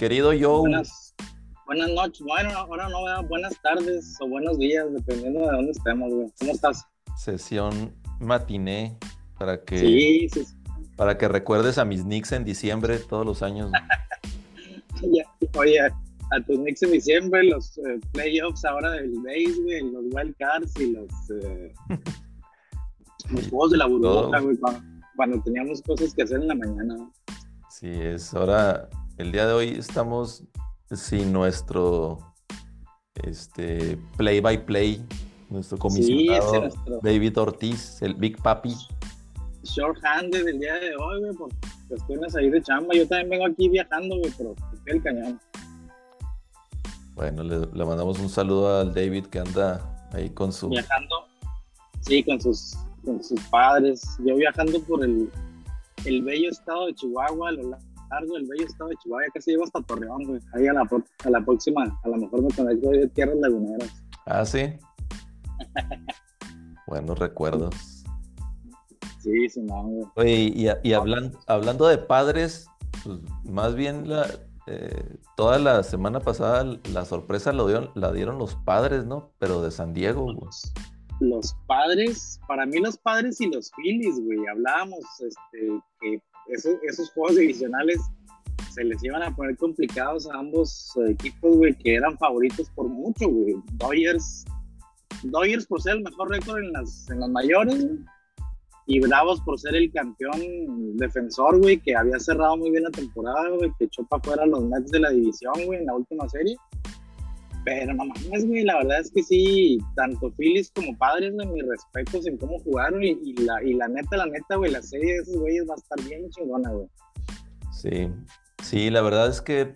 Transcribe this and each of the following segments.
querido Joe. Buenas, buenas noches, bueno, ahora no, buenas tardes o buenos días, dependiendo de dónde estemos, güey. ¿Cómo estás? Sesión matiné para que, sí, sí, para que recuerdes a mis Knicks en diciembre todos los años. oye, a tus Knicks en diciembre, los eh, playoffs ahora del base, güey, los wild cards y los, eh, los juegos de la burbuja, güey, cuando, teníamos cosas que hacer en la mañana. Sí, es ahora, el día de hoy estamos sin nuestro este play by play, nuestro comisionado David Ortiz, el Big Papi. Short-handed el día de hoy, güey, por cuestiones ahí de chamba. Yo también vengo aquí viajando, güey, pero el cañón. Bueno, le, mandamos un saludo al David que anda ahí con su... Viajando, sí, con sus, con sus padres. Yo viajando por el, el bello estado de Chihuahua, a lo largo del bello estado de Chihuahua, ya casi llego hasta Torreón, güey. Ahí a la, a la próxima, a lo mejor me conecto de tierras laguneras. Ah, sí. Buenos recuerdos. Sí, sí, no, güey. Oye, y, y hablando, hablando de padres, pues más bien la, eh, toda la semana pasada la sorpresa lo dieron, la dieron los padres, ¿no? Pero de San Diego, Los padres, para mí los padres y los Phillies, güey, hablábamos este, que esos, juegos divisionales se les iban a poner complicados a ambos equipos, güey, que eran favoritos por mucho, güey. Dodgers, Dodgers por ser el mejor récord en las, en las mayores, y Bravos por ser el campeón defensor, güey, que había cerrado muy bien la temporada, güey, que echó para fuera los Mets de la división, güey, en la última serie. Pero no mames, güey, la verdad es que sí, tanto Phillies como Padres, güey, mis respetos en cómo jugaron y, la, y la neta, la neta, güey, la serie de esos güeyes va a estar bien chingona, güey. Sí, sí, la verdad es que,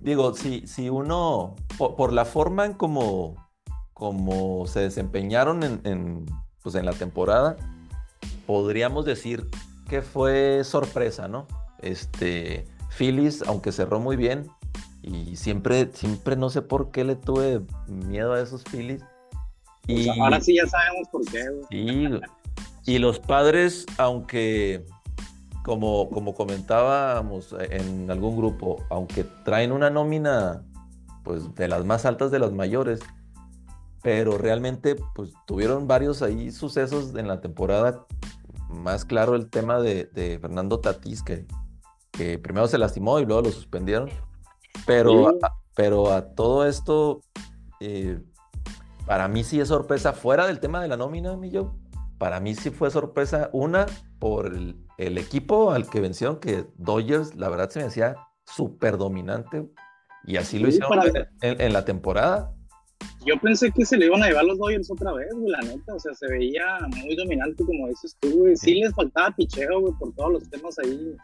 digo, si, si uno, por, la forma en como, como se desempeñaron en, en, pues en la temporada, podríamos decir que fue sorpresa, ¿no? Este, Phillies, aunque cerró muy bien, y siempre, siempre no sé por qué le tuve miedo a esos Phillies. Y, ahora sí ya sabemos por qué. Sí, y los padres, aunque como, como comentábamos en algún grupo, aunque traen una nómina pues de las más altas de las mayores, pero realmente pues tuvieron varios ahí sucesos en la temporada más claro el tema de, Fernando Tatís, que, que, primero se lastimó y luego lo suspendieron. Pero, a, pero a todo esto, eh, para mí sí es sorpresa, fuera del tema de la nómina, mi yo, para mí sí fue sorpresa, una, por el, equipo al que vencieron, que Dodgers, la verdad se me decía súper dominante, y así lo hicieron en la temporada yo pensé que se le iban a llevar los Dodgers otra vez, güey, la neta. O sea, se veía muy dominante, como dices tú, güey. Sí les faltaba picheo, güey, por todos los temas ahí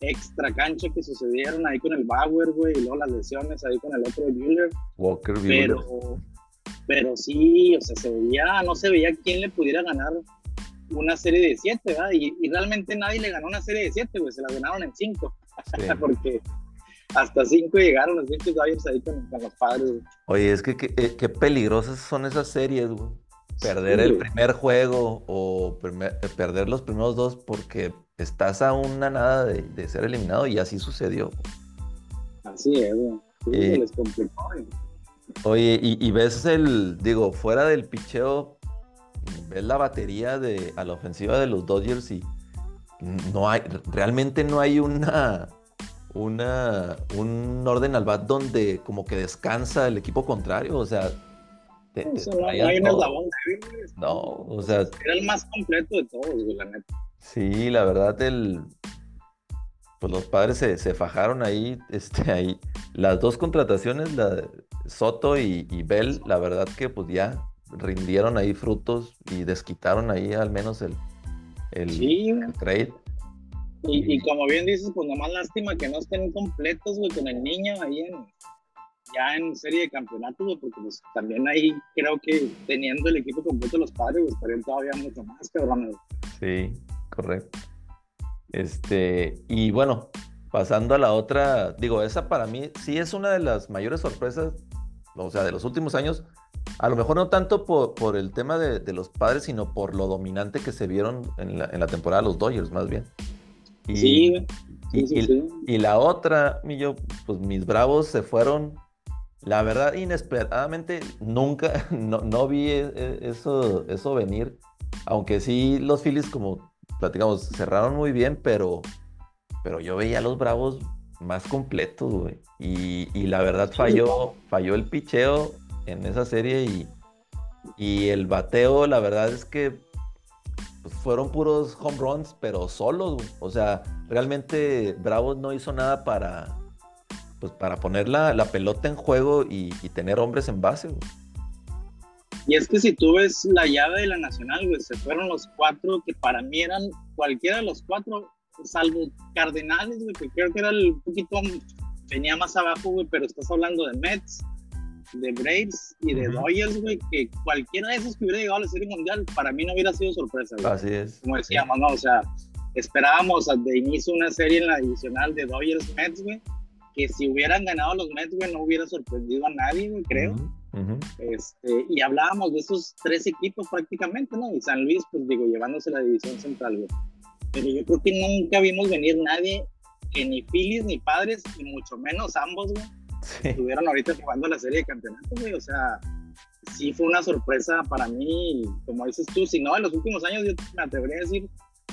extra cancha que sucedieron ahí con el Bauer, güey, y luego las lesiones ahí con el otro Bueller. Walker Pero, pero sí, o sea, se veía, no se veía quién le pudiera ganar una serie de siete, ¿verdad? Y, y realmente nadie le ganó una serie de siete, güey, se la ganaron en cinco. Porque hasta cinco llegaron los pinches Dodgers ahí con, los padres. Oye, es que eh, qué peligrosas son esas series, güey. Perder el primer juego o eh, perder los primeros dos porque estás a una nada de, ser eliminado y así sucedió. Así es, güey. Sí, eh, les complicó, Oye, y, ves el, digo, fuera del picheo, ves la batería de, a la ofensiva de los Dodgers y no hay, realmente no hay una una, un orden al bat donde como que descansa el equipo contrario, o sea... no, hay un eslabón No, o sea... Era el más completo de todos, la neta. Sí, la verdad, el... Pues los padres se, fajaron ahí, este, ahí. Las dos contrataciones, la Soto y, Bell, la verdad que pues ya rindieron ahí frutos y desquitaron ahí al menos el, el trade. Y, como bien dices, pues nomás lástima que no estén completos, güey, con el niño ahí en, ya en serie de campeonatos, güey, porque pues también ahí creo que teniendo el equipo completo los padres, pues estarían todavía mucho más cabrones. Sí, correcto. Este, y bueno, pasando a la otra, digo, esa para mí sí es una de las mayores sorpresas, o sea, de los últimos años, a lo mejor no tanto por, por el tema de, de, los padres, sino por lo dominante que se vieron en la, en la temporada los Dodgers, más bien. Y, sí, y, la otra, mi yo, pues mis bravos se fueron, la verdad, inesperadamente, nunca, no, vi e, e, eso, eso venir, aunque sí los Phillies, como platicamos, cerraron muy bien, pero, pero yo veía a los bravos más completos, güey. Y, la verdad falló, falló el picheo en esa serie y, y el bateo, la verdad es que pues, fueron puros home runs, pero solos, güey. O sea, realmente Bravos no hizo nada para, pues, para poner la, pelota en juego y, tener hombres en base, güey. Y es que si tú ves la llave de la Nacional, güey, se fueron los cuatro que para mí eran cualquiera de los cuatro, salvo Cardenales, güey, que creo que era el poquito, venía más abajo, güey, pero estás hablando de Mets, de Braves y de Dodgers, güey, que cualquiera de esos que hubiera llegado a la Serie Mundial, para mí no hubiera sido sorpresa, güey. Así es. Como decíamos, ¿no? O sea, esperábamos de inicio una serie en la adicional de Dodgers Mets, güey, que si hubieran ganado los Mets, güey, no hubiera sorprendido a nadie, güey, creo. este, y hablábamos de esos tres equipos prácticamente, ¿no? Y San Luis, pues digo, llevándose la división central, güey. Pero yo creo que nunca vimos venir nadie, que ni Phillies ni Padres, y mucho menos ambos, güey, estuvieron ahorita jugando la serie de campeonatos, güey. O sea, sí fue una sorpresa para mí, como dices tú, si no, en los últimos años yo me atrevería a decir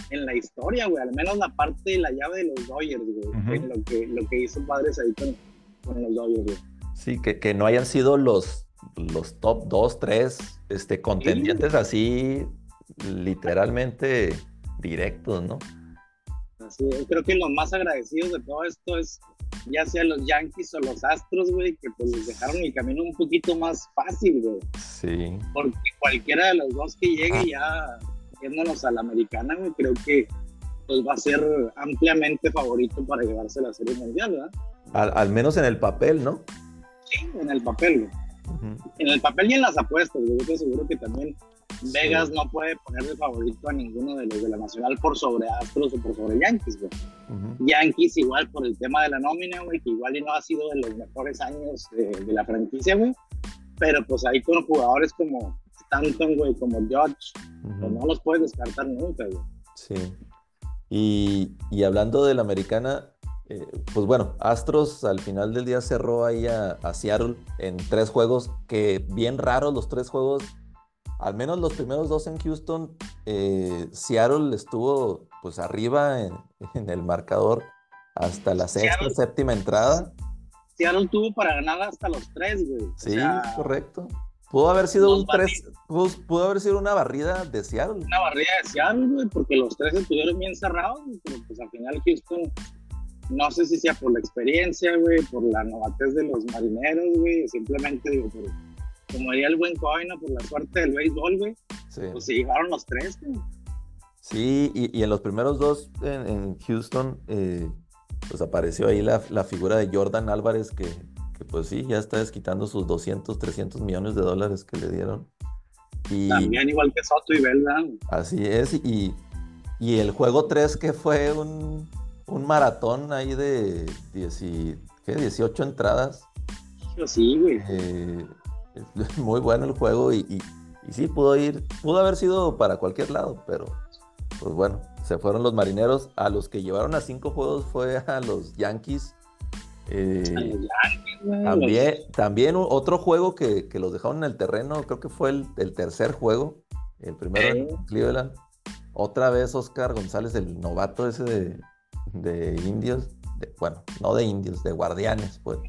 en la historia, güey, al menos la parte de la llave de los Dodgers, güey, lo, que, lo que hizo Padres ahí con, con los Dodgers, güey. Sí, que, que, no hayan sido los, los top 2, 3 este, contendientes así literalmente directos, ¿no? Así creo que los más agradecidos de todo esto es ya sea los Yankees o los Astros, güey, que pues les dejaron el camino un poquito más fácil, güey. Sí. Porque cualquiera de los dos que llegue ya yéndonos a la americana, güey, creo que pues va a ser ampliamente favorito para llevarse la Serie Mundial, ¿verdad? Al, menos en el papel, ¿no? Sí, en el papel, güey. En el papel y en las apuestas, güey. Yo te aseguro que también Vegas no puede poner de favorito a ninguno de los de la Nacional por sobre Astros o por sobre Yankees, güey. Yankees igual por el tema de la nómina, güey, que igual y no ha sido de los mejores años de, la franquicia, güey. Pero pues ahí con jugadores como Stanton, güey, como Judge, pues no los puedes descartar nunca, güey. Sí. Y, y hablando de la americana, eh, pues bueno, Astros al final del día cerró ahí a, a, Seattle en tres juegos, que bien raros los tres juegos al menos los primeros dos en Houston, eh, Seattle estuvo pues arriba en, el marcador hasta la sexta, séptima entrada. Seattle tuvo para ganar hasta los tres, güey. Sí, correcto. Pudo haber sido un tres, pudo, haber sido una barrida de Seattle. Una barrida de Seattle, güey, porque los tres estuvieron bien cerrados, pero pues al final Houston, no sé si sea por la experiencia, güey, por la novatez de los marineros, güey, simplemente digo, por como diría el buen Coino, por la suerte del béisbol, güey. Sí. Pues se llegaron los tres, güey. Sí, y, en los primeros dos en, Houston, eh, pues apareció ahí la, figura de Jordan Álvarez, que, pues sí, ya está desquitando sus 200, 300 millones de dólares que le dieron. Y, También igual que Soto y Belda. Así es, y, y el juego 3 que fue un, un maratón ahí de 18 entradas. Sí, güey. Eh, muy bueno el juego y, y, sí, pudo ir, pudo haber sido para cualquier lado, pero pues bueno, se fueron los marineros. A los que llevaron a cinco juegos fue a los Yankees. Eh, también, también otro juego que, los dejaron en el terreno, creo que fue el, tercer juego, el primero en Cleveland. Otra vez Oscar González, el novato ese de, de Indios, bueno, no de indios, de guardianes, pues.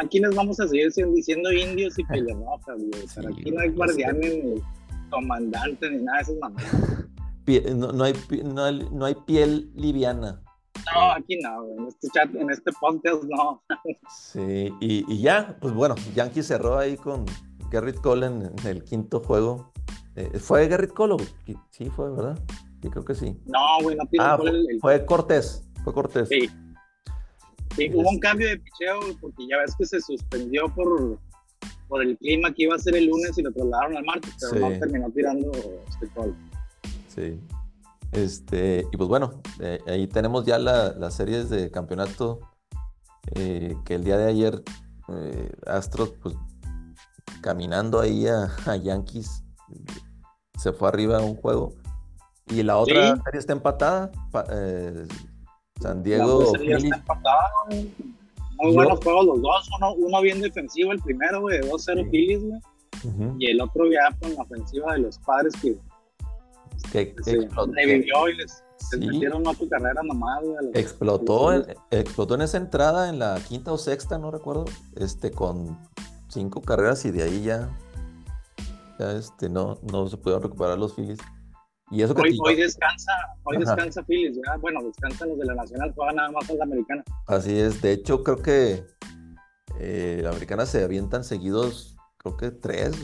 aquí les vamos a seguir diciendo indios y pelirrojas, güey. Pero aquí no hay guardianes, ni comandantes, ni nada de esas No, no, hay, no, hay, piel liviana. No, aquí no, en este chat, en este podcast no. Sí, y, y, ya, pues bueno, Yankee cerró ahí con Garrett Cole en, el quinto juego. Eh, ¿Fue Garrett Cole? Sí, fue, ¿verdad? Sí, creo que sí. No, güey, no ah, fue, el... fue Cortés, fue Cortés. Sí. Sí, hubo un cambio de picheo porque ya ves que se suspendió por, por el clima que iba a ser el lunes y lo trasladaron al martes, pero no terminó tirando este gol. Sí. Este, y pues bueno, eh, ahí tenemos ya las series de campeonato eh, que el día de ayer eh, Astros, pues caminando ahí a, Yankees, se fue arriba a un juego. Y la otra serie está empatada. San Diego. Muy buenos juegos los dos. Uno, uno bien defensivo, el primero, güey, de 2-0 sí. Phillies, güey. Y el otro ya con la ofensiva de los padres que, que, que se revivió y les, sí. les metieron otra carrera nomás, güey. Los, explotó. En, explotó en esa entrada, en la quinta o sexta, no recuerdo, este, con cinco carreras y de ahí ya, ya este, no, no se pudieron recuperar los Phillies. Y eso que hoy, hoy descansa, hoy Ajá. descansa Phillies, ¿verdad? Bueno, descansan los de la Nacional, juegan nada más con la americana. Así es, de hecho creo que eh, la americana se avientan seguidos, creo que tres,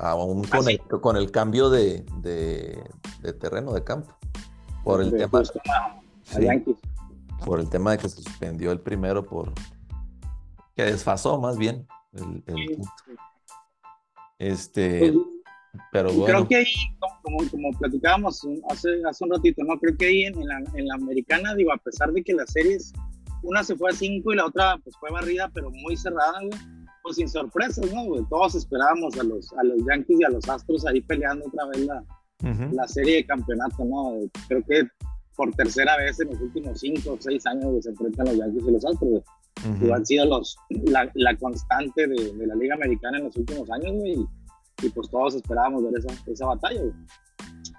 aún con, ¿Ah, sí? el, con el cambio de, de, de, terreno, de campo. Por el de tema. Sí, por el tema de que se suspendió el primero por que desfasó más bien el, el sí, este pues, pero bueno. Creo que ahí, como, como platicábamos hace, hace un ratito, ¿no? Creo que ahí en, en, la, en, la, americana, digo, a pesar de que las series, una se fue a cinco y la otra pues fue barrida, pero muy cerrada, güey, pues sin sorpresas, ¿no? Todos esperábamos a los, a los Yankees y a los Astros ahí peleando otra vez la, uh -huh. la serie de campeonato, ¿no? Creo que por tercera vez en los últimos cinco o seis años güey, se enfrentan los Yankees y los Astros, güey. Uh -huh. han sido los, la, la constante de, de, la Liga Americana en los últimos años, güey. Y, y pues todos esperábamos ver esa, esa batalla. Güey.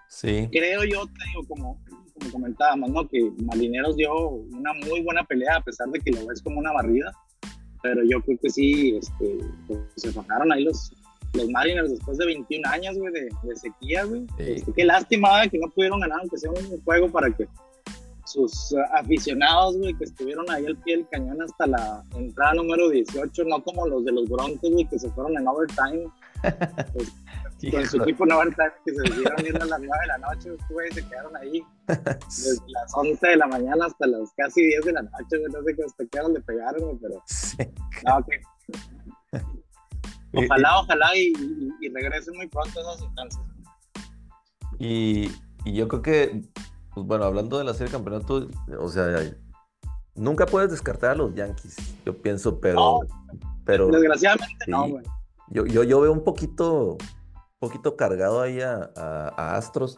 Sí. Creo yo, te digo, como, como comentábamos, ¿no? Que Marineros dio una muy buena pelea a pesar de que lo ves como una barrida, pero yo creo que sí, este, pues, se bajaron ahí los, los Mariners después de 21 años, güey, de, de, sequía, güey. Sí. Este, qué lástima que no pudieron ganar, aunque sea un juego para que sus uh, aficionados, güey, que estuvieron ahí al pie del cañón hasta la entrada número 18, no como los de los Broncos, güey, que se fueron en overtime pues, con su equipo no que se decidieron ir a las 9 de la noche, güey, se quedaron ahí desde las 11 de la mañana hasta las casi 10 de la noche, güey, no sé qué hasta qué hora le pegaron, güey, pero sí. no, ojalá, ojalá y, y, y, regresen muy pronto esas instancias. Y, y yo creo que, pues bueno, hablando de la serie de campeonato, o sea, nunca puedes descartar a los Yankees, yo pienso, pero... No, pero desgraciadamente sí. no, güey. Yo, yo, yo, veo un poquito, un poquito cargado ahí a, a, a, Astros,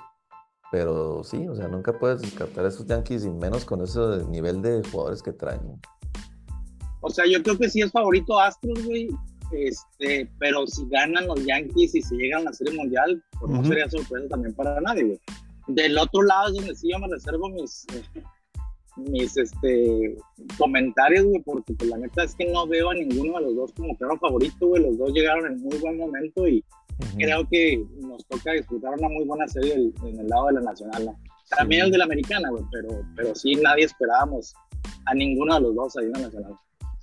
pero sí, o sea, nunca puedes descartar a esos Yankees y menos con ese nivel de jugadores que traen. O sea, yo creo que sí es favorito Astros, güey, este, pero si ganan los Yankees y si llegan a la Serie Mundial, pues uh -huh. no sería sorpresa también para nadie, güey. Del otro lado es donde sí yo me reservo mis, mis este, comentarios, güey, porque pues, la neta es que no veo a ninguno de los dos como claro favorito, güey. Los dos llegaron en muy buen momento y uh -huh. creo que nos toca disfrutar una muy buena serie en, en el lado de la nacional, ¿no? También sí. el de la americana, güey, pero, pero sí nadie esperábamos a ninguno de los dos ahí en la nacional.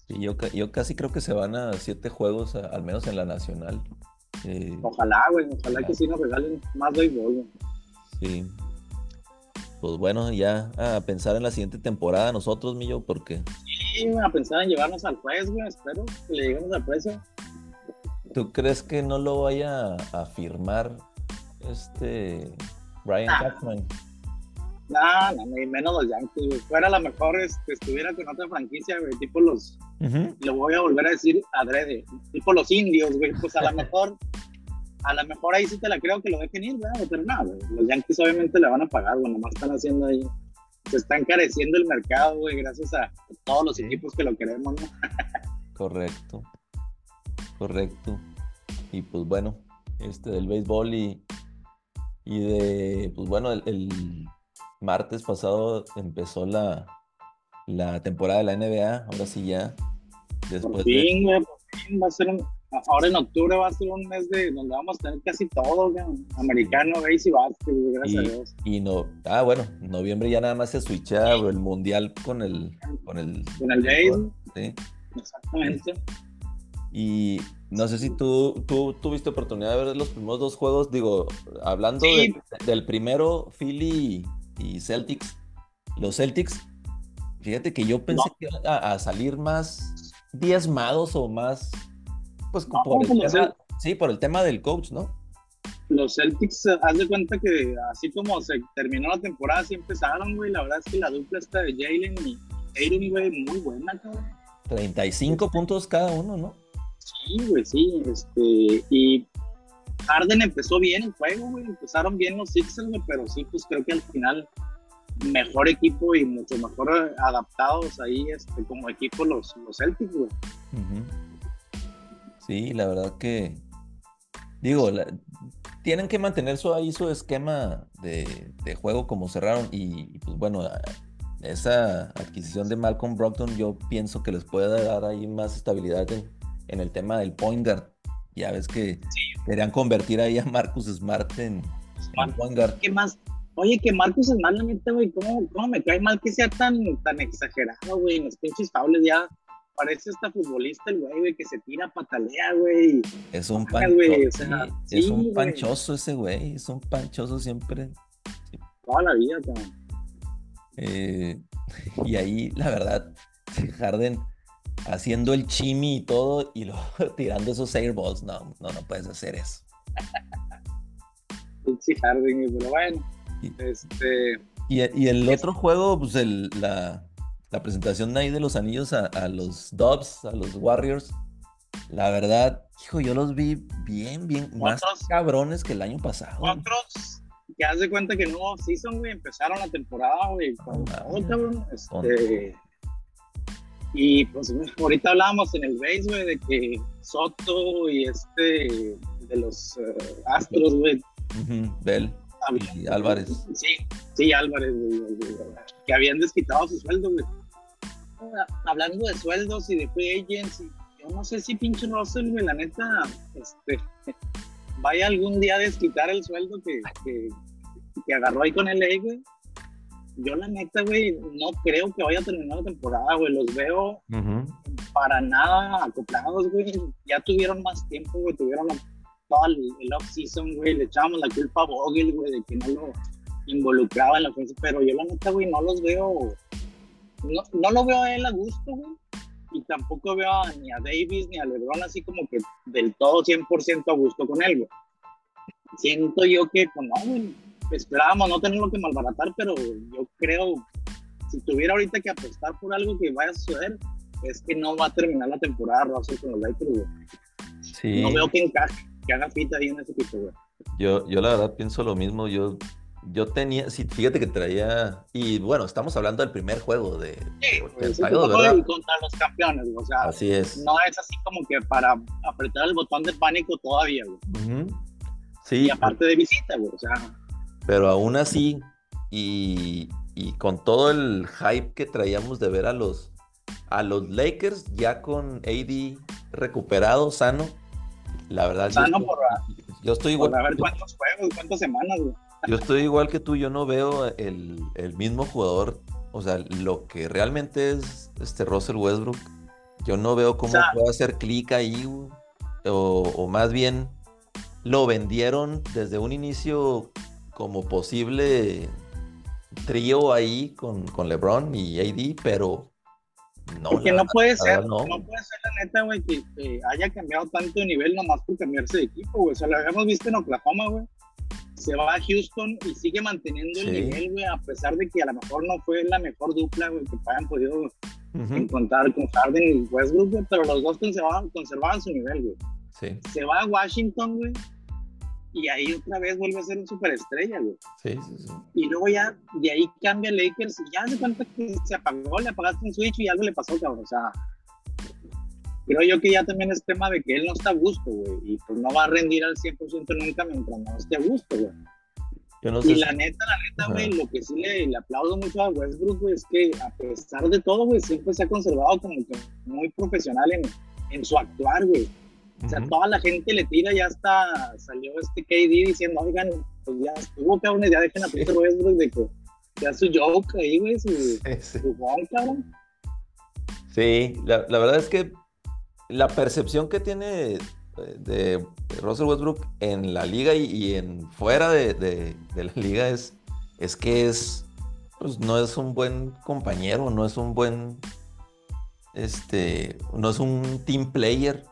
Sí, yo, yo casi creo que se van a siete juegos, al menos en la nacional. Eh, ojalá, güey, ojalá que sí nos regalen más béisbol, güey. Sí, pues bueno, ya a pensar en la siguiente temporada nosotros, Millo, porque... Sí, a pensar en llevarnos al juez, güey, espero que le lleguemos al precio. ¿Tú crees que no lo vaya a firmar este Brian nah. Cashman? No, no, ni menos los Yankees, güey. Fuera la mejor este, estuviera con otra franquicia, güey, tipo los... Uh -huh. Lo voy a volver a decir adrede, tipo los indios, güey, pues a lo mejor a lo mejor ahí sí te la creo que lo dejen ir, ¿verdad? Pero nada, los Yankees obviamente le van a pagar, güey, nomás están haciendo ahí, se está encareciendo el mercado, güey, gracias a todos los equipos que lo queremos, ¿no? correcto, correcto. Y pues bueno, este del béisbol y, y de, pues bueno, el, el martes pasado empezó la, la temporada de la NBA, ahora sí ya. Después por fin, de... por fin va a ser un ahora en octubre va a ser un mes de donde vamos a tener casi todo, americano, base y básquet, gracias y, a Dios. Y no, ah, bueno, noviembre ya nada más se switcha el mundial con el con el con el base. Sí. Exactamente. Y no sé si tú, tú tuviste oportunidad de ver los primeros dos juegos, digo, hablando sí. de, del primero, Philly y Celtics, los Celtics, fíjate que yo pensé no. que iban a, a salir más diezmados o más pues no, por, el tema, sí, por el tema del coach, ¿no? Los Celtics, haz de cuenta que así como se terminó la temporada, así empezaron, güey. La verdad es que la dupla está de Jalen y Aiden, güey, muy buena, cabrón. 35 este, puntos cada uno, ¿no? Sí, güey, sí. Este, y Harden empezó bien el juego, güey. Empezaron bien los Sixers, güey, pero sí, pues creo que al final mejor equipo y mucho mejor adaptados ahí este, como equipo los, los Celtics, güey. Sí, la verdad que, digo, tienen que mantener su, ahí su esquema de, juego como cerraron y, pues bueno, esa adquisición de Malcolm Brockton yo pienso que les puede dar ahí más estabilidad en, el tema del point guard. Ya ves que querían convertir ahí a Marcus Smart en, point guard. ¿Qué más? Oye, que Marcus Smart, la neta, güey, ¿cómo, ¿cómo, me cae mal que sea tan, tan exagerado, güey? En los pinches faules ya parece hasta futbolista el güey, que se tira, patalea, güey. Es un panchoso. es un panchoso ese güey, es un panchoso siempre. Toda la vida, cabrón. Eh, y ahí, la verdad, Harden haciendo el chimi y todo y luego tirando esos airballs. No, no, no puedes hacer eso. Sí, Harden, pero bueno. este... y, y el otro juego, pues el, la, la presentación ahí de los anillos a, los Dubs, a los Warriors, la verdad, hijo, yo los vi bien, bien, más cabrones que el año pasado. Otros que haz de cuenta que no season, güey, empezaron la temporada, güey, con cabrón. Este, y pues ahorita hablábamos en el base, güey, de que Soto y este, de los uh, Astros, güey. Bell. Y Álvarez. Sí, sí, Álvarez, güey, que habían desquitado su sueldo, güey hablando de sueldos y de free agents, yo no sé si pinche Russell, güey, la neta, este, vaya algún día a desquitar el sueldo que, que, agarró ahí con el güey. Yo la neta, güey, no creo que vaya a terminar la temporada, güey. Los veo para nada acoplados, güey. Ya tuvieron más tiempo, güey. Tuvieron todo el, off-season, güey. Le echábamos la culpa a Vogel, güey, de que no lo involucraba en la ofensa. Pero yo la neta, güey, no los veo no, no lo veo a él a gusto, güey. Y tampoco veo ni a Davis ni a LeBron así como que del todo 100% a gusto con él, güey. Siento yo que, pues no, güey, esperábamos no tenerlo que malbaratar, pero yo creo, si tuviera ahorita que apostar por algo que vaya a suceder, es que no va a terminar la temporada Russell con los Lakers, güey. Sí. No veo que encaje, que haga fita ahí en ese equipo, güey. Yo, yo la verdad pienso lo mismo, yo yo tenía, sí, fíjate que traía, y bueno, estamos hablando del primer juego de, sí, pues, contra los campeones, o sea, así es. no es así como que para apretar el botón de pánico todavía, güey. Sí. Y aparte de visita, güey, o sea. Pero aún así, y, y, con todo el hype que traíamos de ver a los, a los Lakers ya con AD recuperado, sano, la verdad. Sano yo, por, yo estoy igual. a ver cuántos juegos, cuántas semanas, güey. Yo estoy igual que tú, yo no veo el, mismo jugador, o sea, lo que realmente es este Russell Westbrook, yo no veo cómo puede hacer clic ahí, o, más bien lo vendieron desde un inicio como posible trío ahí con, con LeBron y AD, pero no. Que no puede ser, no. puede ser la neta, güey, que, haya cambiado tanto de nivel nomás por cambiarse de equipo, güey. O sea, lo habíamos visto en Oklahoma, güey se va a Houston y sigue manteniendo el nivel, güey, a pesar de que a lo mejor no fue la mejor dupla, güey, que hayan podido encontrar con Harden y Westbrook, güey, pero los dos conservaban, conservaban su nivel, güey. Sí. Se va a Washington, güey, y ahí otra vez vuelve a ser un superestrella, güey. Sí, sí, sí. Y luego ya, de ahí cambia Lakers, y ya se cuenta que se apagó, le apagaste un switch y algo le pasó, cabrón, o sea creo yo que ya también es tema de que él no está a gusto, güey, y pues no va a rendir al 100% nunca mientras no esté a gusto, güey. y la neta, la neta, güey, lo que sí le, aplaudo mucho a Westbrook, güey, es que a pesar de todo, güey, siempre se ha conservado como que muy profesional en, en su actuar, güey. O sea, toda la gente le tira, ya hasta salió este KD diciendo, oigan, pues ya estuvo, cabrones, ya dejen a Peter Westbrook de que ya su joke ahí, güey, su, sí, cabrón. Sí, la, la verdad es que la percepción que tiene eh, de Russell Westbrook en la liga y, en fuera de, la liga es, es que es pues no es un buen compañero, no es un buen este, no es un team player.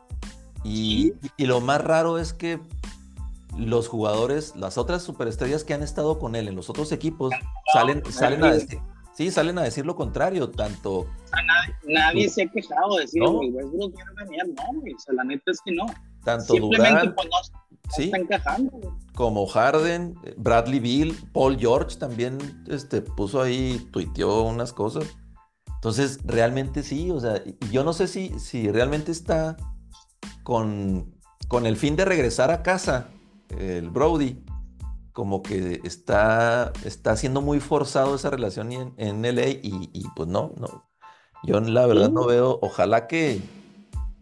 Y, y, lo más raro es que los jugadores, las otras superestrellas que han estado con él en los otros equipos, salen, salen a decir, Sí, salen a decir lo contrario, tanto... O sea, nadie, se ha quejado de decir, güey, Westbrook era una mierda, no, güey, o sea, la neta es que no. Tanto Simplemente, pues, sí. Está encajando. Como Harden, Bradley Bill, Paul George también este, puso ahí, tuiteó unas cosas. Entonces, realmente sí, o sea, yo no sé si, si realmente está con, con el fin de regresar a casa, el Brody, como que está, está siendo muy forzado esa relación en, en LA y, y, pues no, no. Yo la verdad no veo, ojalá que,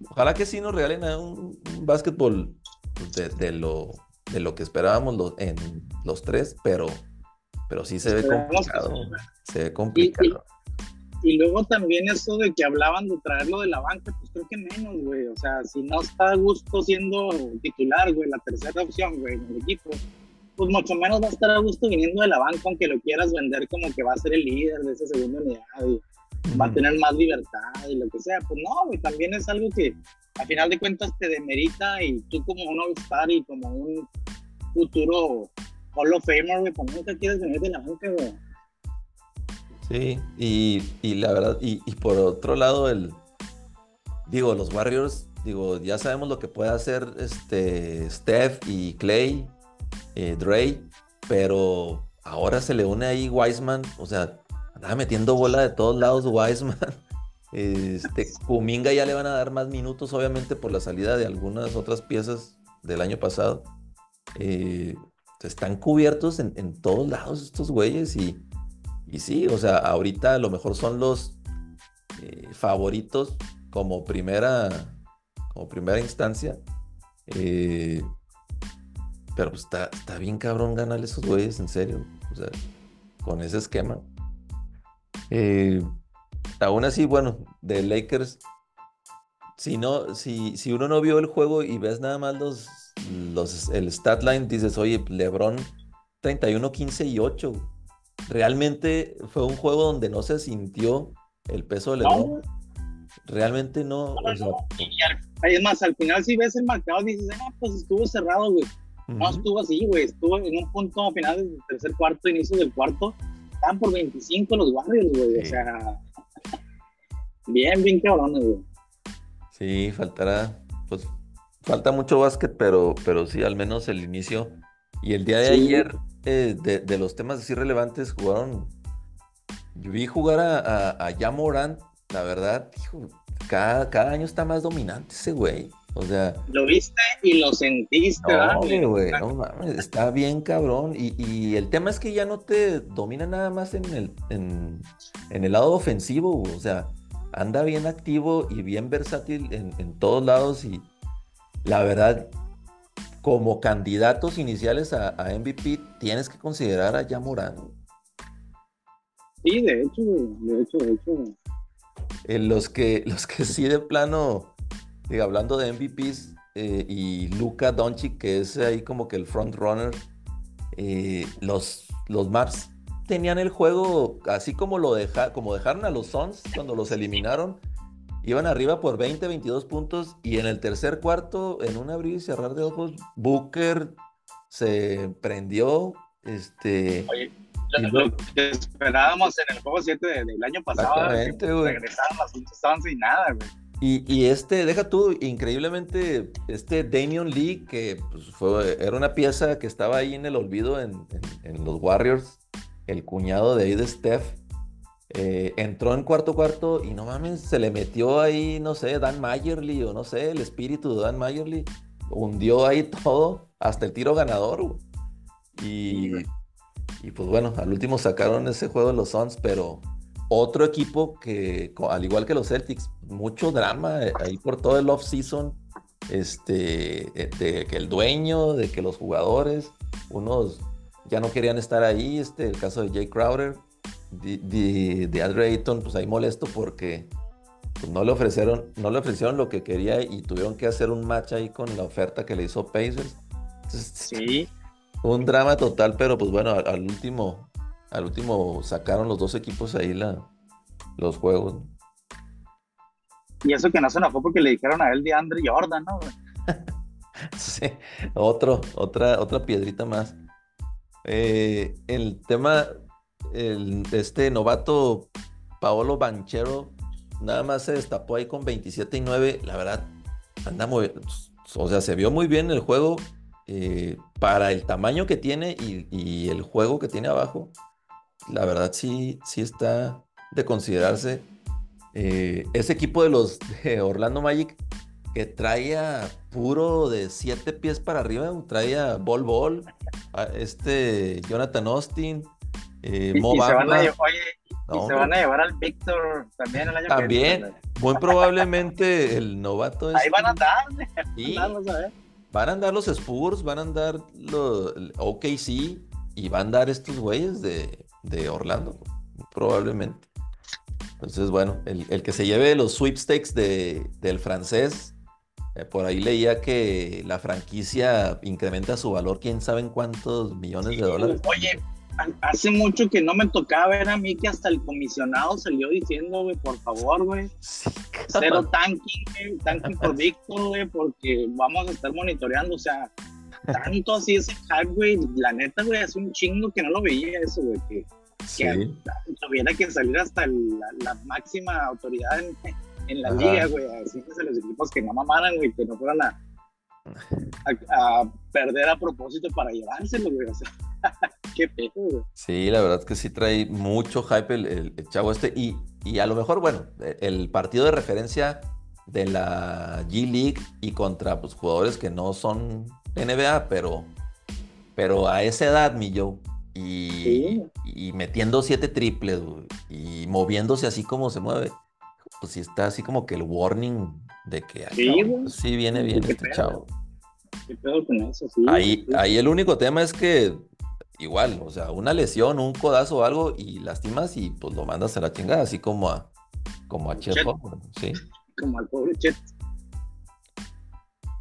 ojalá que sí nos regalen un, un básquetbol de, de, lo, de lo que esperábamos los, en los tres, pero, pero sí se ve complicado. Se ve complicado. Y, y, luego también eso de que hablaban de traerlo de la banca, pues creo que menos, güey. O sea, si no está a gusto siendo titular, güey, la tercera opción, güey, en el equipo, pues mucho menos va a estar a gusto viniendo de la banca, aunque lo quieras vender como que va a ser el líder de esa segunda unidad y va a tener más libertad y lo que sea. Pues no, güey, también es algo que a final de cuentas te demerita y tú como un All-Star y como un futuro Hall of Famer, güey, pues nunca quieres venir de la banca, güey. Sí, y, y, la verdad, y, y, por otro lado, el digo, los Warriors, digo, ya sabemos lo que puede hacer este Steph y Clay, eh, Dre, pero ahora se le une ahí Wiseman, o sea, andaba metiendo bola de todos lados Wiseman. Este, Kuminga ya le van a dar más minutos, obviamente, por la salida de algunas otras piezas del año pasado. Eh, están cubiertos en, todos lados estos güeyes y, y sí, o sea, ahorita a lo mejor son los eh, favoritos como primera, como primera instancia. Eh, pero pues está, está bien cabrón ganarle esos güeyes, en serio. O sea, con ese esquema. Eh, aún así, bueno, de Lakers, si, no, si, si uno no vio el juego y ves nada más los, los, el stat line, dices, oye, LeBron 31, 15 y 8. Realmente fue un juego donde no se sintió el peso de LeBron. No. Realmente no. no, o sea, no. Es más, al final, si ves el marcador, dices, ah, pues estuvo cerrado, güey. Uh -huh. No estuvo así, güey. Estuvo en un punto final del tercer cuarto, inicio del cuarto. Estaban por 25 los Warriors, güey. Sí. O sea, bien, bien cabrones, güey. Sí, faltará, pues, falta mucho básquet, pero, pero sí, al menos el inicio. Y el día de sí. ayer, eh, de, de, los temas así relevantes, jugaron. Yo vi jugar a, a, a la verdad, hijo, cada, cada año está más dominante ese güey. O sea. Lo viste y lo sentiste, no, güey, no mames, está bien cabrón. Y, y, el tema es que ya no te domina nada más en el, en, en el lado ofensivo, o sea, anda bien activo y bien versátil en, en, todos lados. Y la verdad, como candidatos iniciales a, a MVP, tienes que considerar a Yamorán. Sí, de hecho, de hecho, de hecho. Eh, los, que, los que sí de plano Digo, hablando de MVPs eh, y Luka Doncic, que es ahí como que el front runner, eh, los, los Maps tenían el juego así como lo deja, como dejaron a los Suns cuando los eliminaron. Iban arriba por 20, 22 puntos y en el tercer cuarto, en un abrir y cerrar de ojos, Booker se prendió. Este, Oye, lo, lo que esperábamos en el juego 7 del año pasado, regresaron las estaban sin nada, güey. Y, y, este, deja tú, increíblemente, este Damian Lee, que pues, fue, era una pieza que estaba ahí en el olvido en, en, en los Warriors, el cuñado de ahí de Steph, eh, entró en cuarto cuarto y no mames, se le metió ahí, no sé, Dan Mayerly o no sé, el espíritu de Dan Mayerly, hundió ahí todo, hasta el tiro ganador. Y, y pues bueno, al último sacaron ese juego los Suns, pero otro equipo que, al igual que los Celtics, mucho drama eh, ahí por todo el off-season, este, eh, de que el dueño, de que los jugadores, unos ya no querían estar ahí, este, el caso de Jay Crowder, de, de, de Andre Ayton, pues ahí molesto porque pues no le ofrecieron, no le ofrecieron lo que quería y tuvieron que hacer un match ahí con la oferta que le hizo Pacers. Entonces, sí. Un drama total, pero pues bueno, al, al último al último sacaron los dos equipos ahí la, los juegos. Y eso que no se enojó porque le dijeron a él de Andre Jordan, ¿no? sí, otro, otra, otra piedrita más. Eh, el tema, el, este novato Paolo Banchero nada más se destapó ahí con 27 y 9. La verdad, anda muy, o sea, se vio muy bien el juego, eh, para el tamaño que tiene y, el juego que tiene abajo, la verdad sí, sí está de considerarse. Eh, ese equipo de los de Orlando Magic que traía puro de siete pies para arriba, traía Bol Bol, este Jonathan Austin, eh, y, se van a, se van a llevar al Víctor también el año También, muy probablemente el novato Ahí van a andar, van a andar los Spurs, van a andar los OKC y van a andar estos güeyes de, de Orlando, probablemente. Entonces, bueno, el, el, que se lleve los sweepstakes de, del francés eh, por ahí leía que la franquicia incrementa su valor, quién sabe en cuántos millones de dólares. Oye, hace mucho que no me tocaba ver a mí que hasta el comisionado salió diciendo, güey, por favor, güey, cero tanking, tanking por Víctor, güey, porque vamos a estar monitoreando, o sea, tanto así ese hype, güey, la neta, güey, hace un chingo que no lo veía eso, güey, que, tuviera que salir hasta la, máxima autoridad en, en la liga, güey, a decirles a los equipos que no mamaran, güey, que no fueran a, a, perder a propósito para llevárselo, güey. O sea, qué pedo, güey. Sí, la verdad es que sí trae mucho hype el, el, chavo este. Y, y, a lo mejor, bueno, el partido de referencia de la G League y contra pues, jugadores que no son NBA, pero, pero a esa edad, mi Joe. Y, y metiendo siete triples, y moviéndose así como se mueve pues sí está así como que el warning de que sí, viene bien este chavo. ¿Qué pedo con eso? Sí, ahí, ahí el único tema es que igual, o sea, una lesión, un codazo o algo y lastimas y pues lo mandas a la chingada, así como a como a Chet, sí. Como al pobre Chet.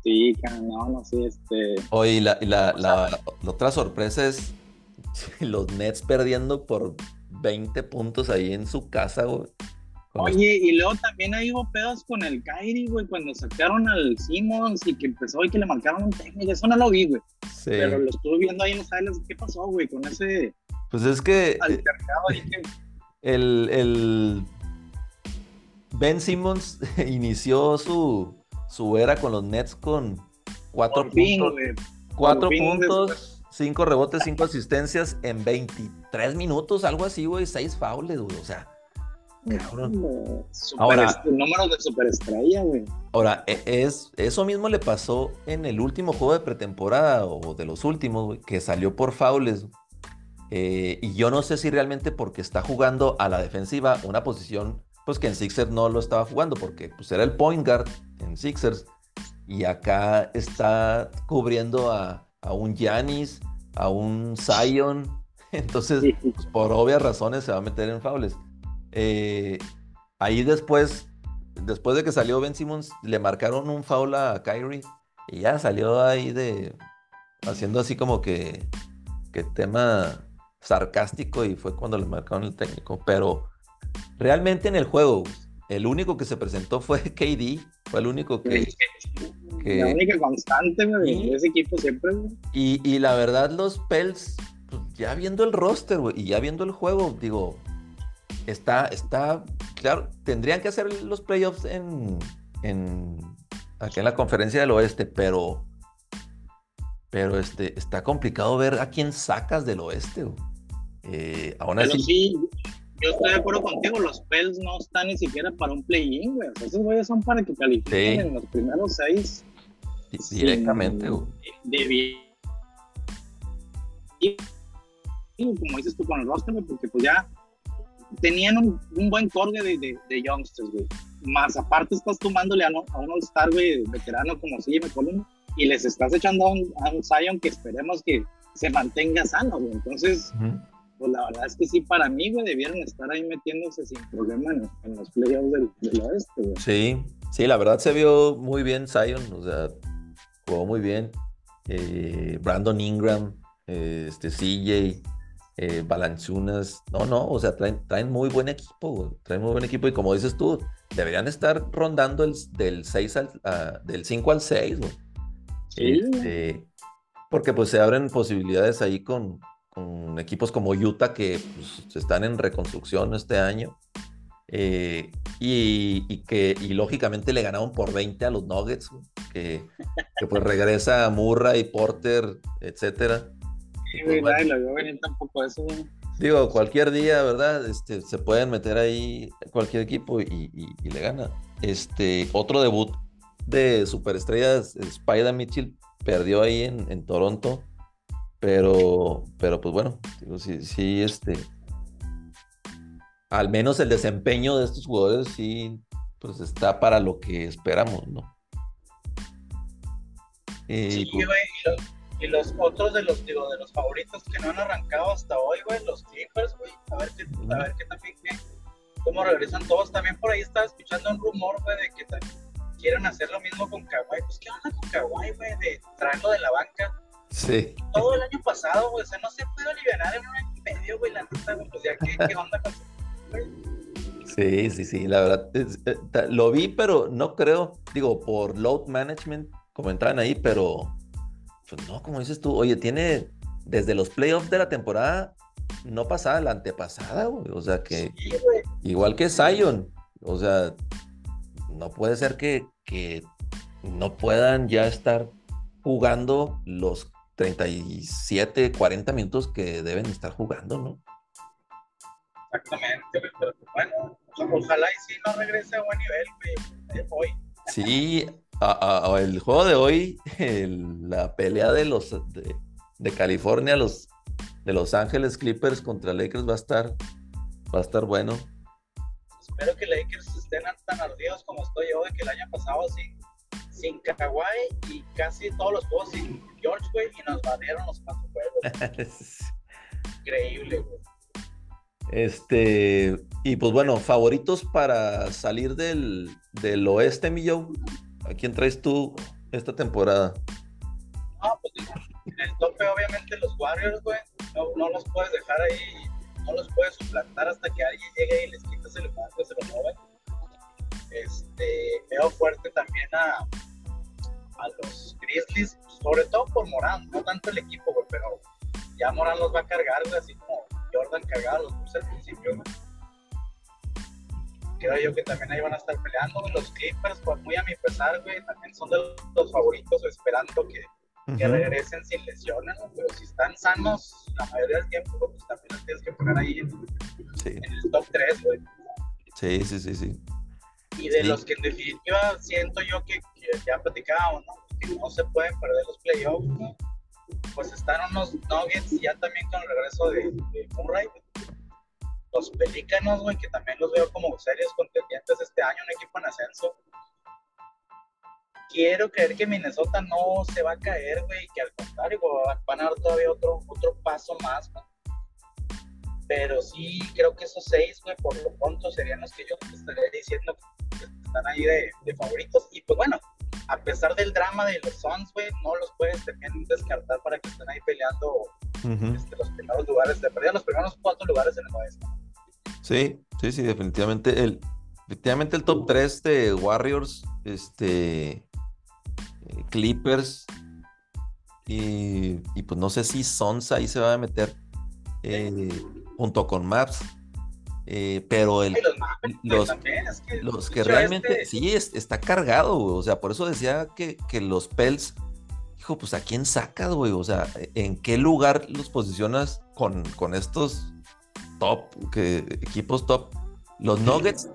Sí, no, no sé, este. Oye, la, la, la, otra sorpresa es los Nets perdiendo por 20 puntos ahí en su casa, güey. Oye, y luego también ahí hubo pedos con el Kyrie, güey, cuando sacaron al Simmons y que empezó y que le marcaron un técnico. Eso no lo vi, güey. Sí. Pero lo estuve viendo ahí en los highlights. ¿Qué pasó, güey, con ese. Pues es que. El, el. Ben Simmons inició su, su era con los Nets con cuatro puntos. cuatro puntos. Cinco rebotes, cinco asistencias en 23 minutos, algo así, güey. Seis faules, güey. O sea, ahora, número de superestrella, güey. Ahora, e, es, eso mismo le pasó en el último juego de pretemporada o de los últimos, güey, que salió por faules. Eh, y yo no sé si realmente porque está jugando a la defensiva una posición pues que en Sixers no lo estaba jugando porque pues era el point guard en Sixers y acá está cubriendo a, a un Giannis, a un Zion, entonces pues, por obvias razones se va a meter en faules. Eh, ahí después, después de que salió Ben Simmons, le marcaron un foul a Kyrie y ya salió ahí de haciendo así como que, que tema sarcástico y fue cuando le marcaron el técnico. Pero realmente en el juego, el único que se presentó fue KD, fue el único que... la única constante de ese equipo siempre. Y, y, la verdad los Pels, pues, ya viendo el roster, y ya viendo el juego, digo, está, está, claro, tendrían que hacer los playoffs en, en, aquí en la conferencia del oeste, pero, pero este, está complicado ver a quién sacas del oeste. Eh, aún así, sí, yo estoy de acuerdo contigo, los Pels no están ni siquiera para un play-in, güey. esos güeyes son para que califiquen en los primeros seis. Directamente, güey. De bien. como dices tú con el roster, porque pues ya tenían un, buen corte de, de, youngsters, güey. Más aparte estás tomándole a, a un All-Star, güey, veterano como me Column, y les estás echando a un, a un Zion que esperemos que se mantenga sano, güey. Entonces, pues la verdad es que sí, para mí, güey, debieron estar ahí metiéndose sin problema en, los playoffs del, del, oeste, güey. Sí, sí, la verdad se vio muy bien Zion, o sea, jugó muy bien. Eh, Brandon Ingram, eh, este CJ, eh, Balanchunas. No, no, o sea, traen, traen muy buen equipo, traen muy buen equipo. Y como dices tú, deberían estar rondando el, del, 6 al, uh, del 5 al 6, este, porque pues se abren posibilidades ahí con, con equipos como Utah que pues, están en reconstrucción este año. Eh, y, que y lógicamente le ganaron por 20 a los Nuggets, que, que pues regresa Murray, Porter, etcétera. Sí, pues, lo vio venir tampoco eso. Digo, cualquier día, ¿verdad? Este, se pueden meter ahí cualquier equipo y, le gana. Este, otro debut de superestrellas, Spider Mitchell, perdió ahí en, en, Toronto. Pero, pero pues bueno, digo, sí, sí, este, al menos el desempeño de estos jugadores sí, pues está para lo que esperamos, ¿no? sí, pues güey, y, los, otros de los, digo, de los favoritos que no han arrancado hasta hoy, güey, los Clippers, güey, a ver qué, a ver qué también, qué, cómo regresan todos. También por ahí estaba escuchando un rumor, güey, de que quieren hacer lo mismo con Kawhi. Pues, ¿qué onda con Kawhi, güey? De traerlo de la banca. Sí. Todo el año pasado, güey, o sea, no se puede aliviar en un año y medio, güey, la neta, güey, pues ya, ¿qué, qué onda con Sí, sí, sí, la verdad, eh, lo vi, pero no creo, digo, por load management, como entraban ahí, pero pues no, como dices tú, oye, tiene desde los playoffs de la temporada, no pasaba la antepasada, güey, o sea que, igual que Zion, o sea, no puede ser que, que no puedan ya estar jugando los 37, 40 minutos que deben estar jugando, ¿no? Exactamente, pero bueno, ojalá y si no regrese a buen nivel, hoy. Sí, el juego de hoy, la pelea de los de, California, los de Los Ángeles Clippers contra Lakers va a estar, va a estar bueno. Espero que Lakers estén tan ardidos como estoy yo, de que el año pasado sin, sin Kawhi y casi todos los juegos sin George, güey, y nos valieron los cuatro juegos. Increíble, güey. Este, y pues bueno, favoritos para salir del, del oeste, mi Joe. ¿A quién traes tú esta temporada? No, pues en el tope, obviamente, los Warriors, güey. No, no, los puedes dejar ahí, no los puedes suplantar hasta que alguien llegue y les quites el lugar, se lo mueve. Este, veo fuerte también a, a los Grizzlies, sobre todo por Morán, no tanto el equipo, güey, pero ya Morán los va a cargar, güey, así como Jordan cagado los puse al principio, Creo yo que también ahí van a estar peleando. Los Clippers, pues muy a mi pesar, güey, también son de los favoritos, esperando que, que regresen sin lesiones, pero si están sanos la mayoría del tiempo, pues también los tienes que poner ahí en, el top 3, güey. Sí, sí, sí, sí. Y de los que en definitiva siento yo que, ya platicábamos, ¿no? Que no se pueden perder los playoffs, ¿no? pues están unos Nuggets ya también con el regreso de, de Murray. Los Pelícanos, güey, que también los veo como serios contendientes este año, un equipo en ascenso. Quiero creer que Minnesota no se va a caer, güey, que al contrario, van a dar todavía otro, otro paso más, Pero sí, creo que esos seis, güey, por lo pronto serían los que yo estaría diciendo que están ahí de, de favoritos. Y pues bueno, a pesar del drama de los Suns, güey, no los puedes también descartar para que estén ahí peleando este, los primeros lugares, de los primeros cuatro lugares en el oeste. Sí, sí, sí, definitivamente el, definitivamente el top 3 de Warriors, este, eh, Clippers y, y, pues no sé si Suns ahí se va a meter eh, junto con Maps. Eh, pero el, los, que, los que realmente, este sí, está cargado, O sea, por eso decía que, que los Pels, hijo, pues a quién sacas, güey. O sea, ¿en qué lugar los posicionas con, con estos top, que, equipos top? Los Nuggets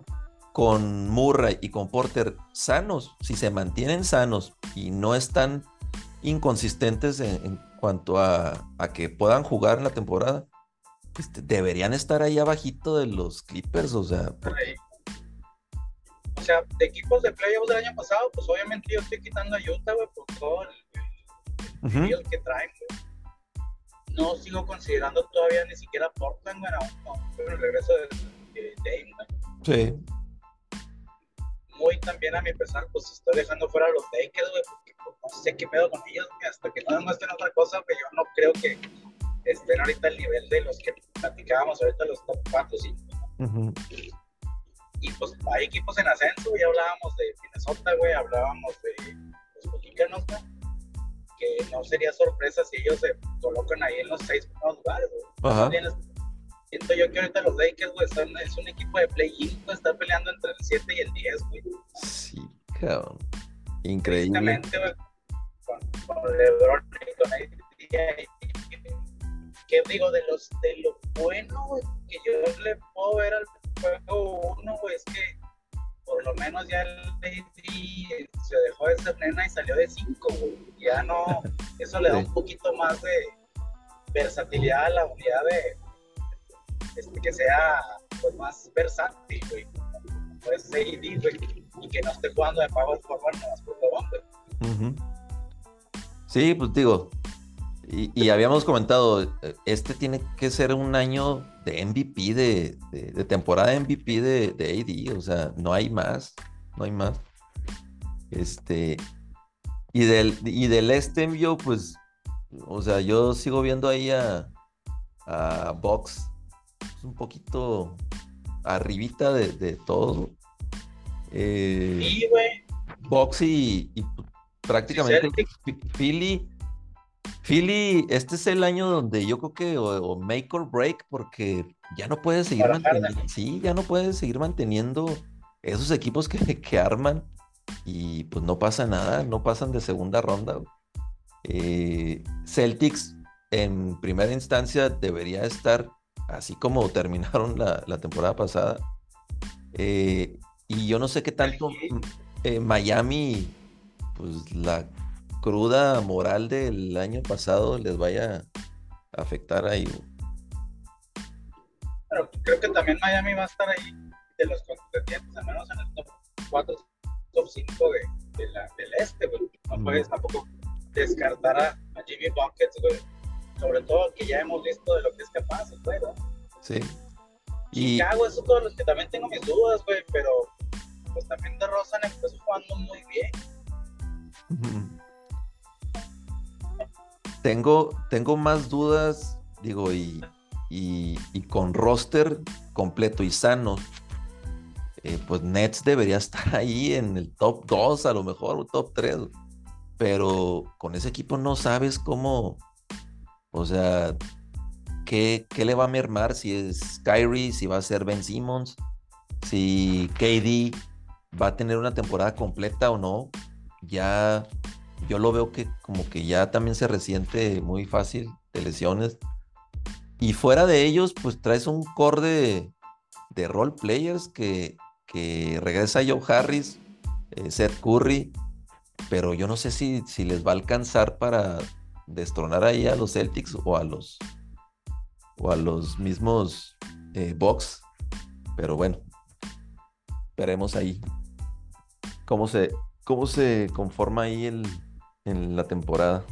con Murray y con Porter sanos, si se mantienen sanos y no están inconsistentes en, cuanto a, a que puedan jugar en la temporada, este, deberían estar ahí abajito de los Clippers, o sea. O sea, de equipos de playoffs del año pasado, pues obviamente yo estoy quitando a Utah, güey, por todo el, que traen, No sigo considerando todavía ni siquiera Portland, güey, aún el regreso de, Dame, Sí. Muy también a mi pesar, pues estoy dejando fuera a los Lakers, güey, porque pues, no sé qué pedo con ellos, hasta que no demuestren otra cosa, que yo no creo que estén ahorita al nivel de los que platicábamos ahorita, los top 4 5. Y pues hay equipos en ascenso, ya hablábamos de Minnesota, güey, hablábamos de los mexicanos, güey, que no sería sorpresa si ellos se colocan ahí en los seis primeros lugares, güey. siento yo que ahorita los Lakers, güey, son, es un equipo de play-in, pues, está peleando entre el 7 y el 10, güey. Sí, cabrón. Increíble. Güey, con, con, LeBron y con AD. Que digo, de los de lo bueno güey, que yo le puedo ver al juego uno, güey, es que por lo menos ya el AD se dejó de ser nena y salió de 5, güey. Ya no, eso le da un poquito más de versatilidad a la unidad de este, que sea pues, más versátil, güey. Pues AD, güey. Y que no esté jugando de pago forward más por favor, güey. Sí, pues digo, y, y, habíamos comentado, este tiene que ser un año de MVP, de, de, de temporada MVP de, de, AD, o sea, no hay más, no hay más. Este, y del, y del este envío, pues, o sea, yo sigo viendo ahí a, a Box pues, un poquito arribita de, de todo. Eh, sí, güey. Box y, y prácticamente Philly. Philly, este es el año donde yo creo que o, o make or break, porque ya no puedes seguir manteniendo, sí, ya no puedes seguir manteniendo esos equipos que, que, arman y pues no pasa nada, no pasan de segunda ronda. Eh, Celtics en primera instancia debería estar así como terminaron la, la temporada pasada. Eh, y yo no sé qué tanto eh, Miami, pues la cruda moral del año pasado les vaya a afectar ahí. Pero creo que también Miami va a estar ahí de los contendientes, al menos en el top 4, top 5 de, de la, del este, güey. No puedes tampoco descartar a, a, Jimmy Buckets, güey. Sobre todo que ya hemos visto de lo que es capaz, güey, ¿no? Sí. Y Chicago, eso todos los que también tengo mis dudas, güey, pero pues también de Rosan empezó jugando muy bien. Tengo, tengo más dudas, digo, y, y, con roster completo y sano, eh, pues Nets debería estar ahí en el top 2, a lo mejor, o top 3. Pero con ese equipo no sabes cómo, o sea, qué, qué le va a mermar, si es Kyrie, si va a ser Ben Simmons, si KD va a tener una temporada completa o no. Ya yo lo veo que como que ya también se resiente muy fácil de lesiones. Y fuera de ellos, pues traes un core de, de role players que, que regresa Joe Harris, eh, Seth Curry, pero yo no sé si, si les va a alcanzar para destronar ahí a los Celtics o a los o a los mismos eh, Bucks, pero bueno, veremos ahí cómo se, cómo se conforma ahí el, en la temporada.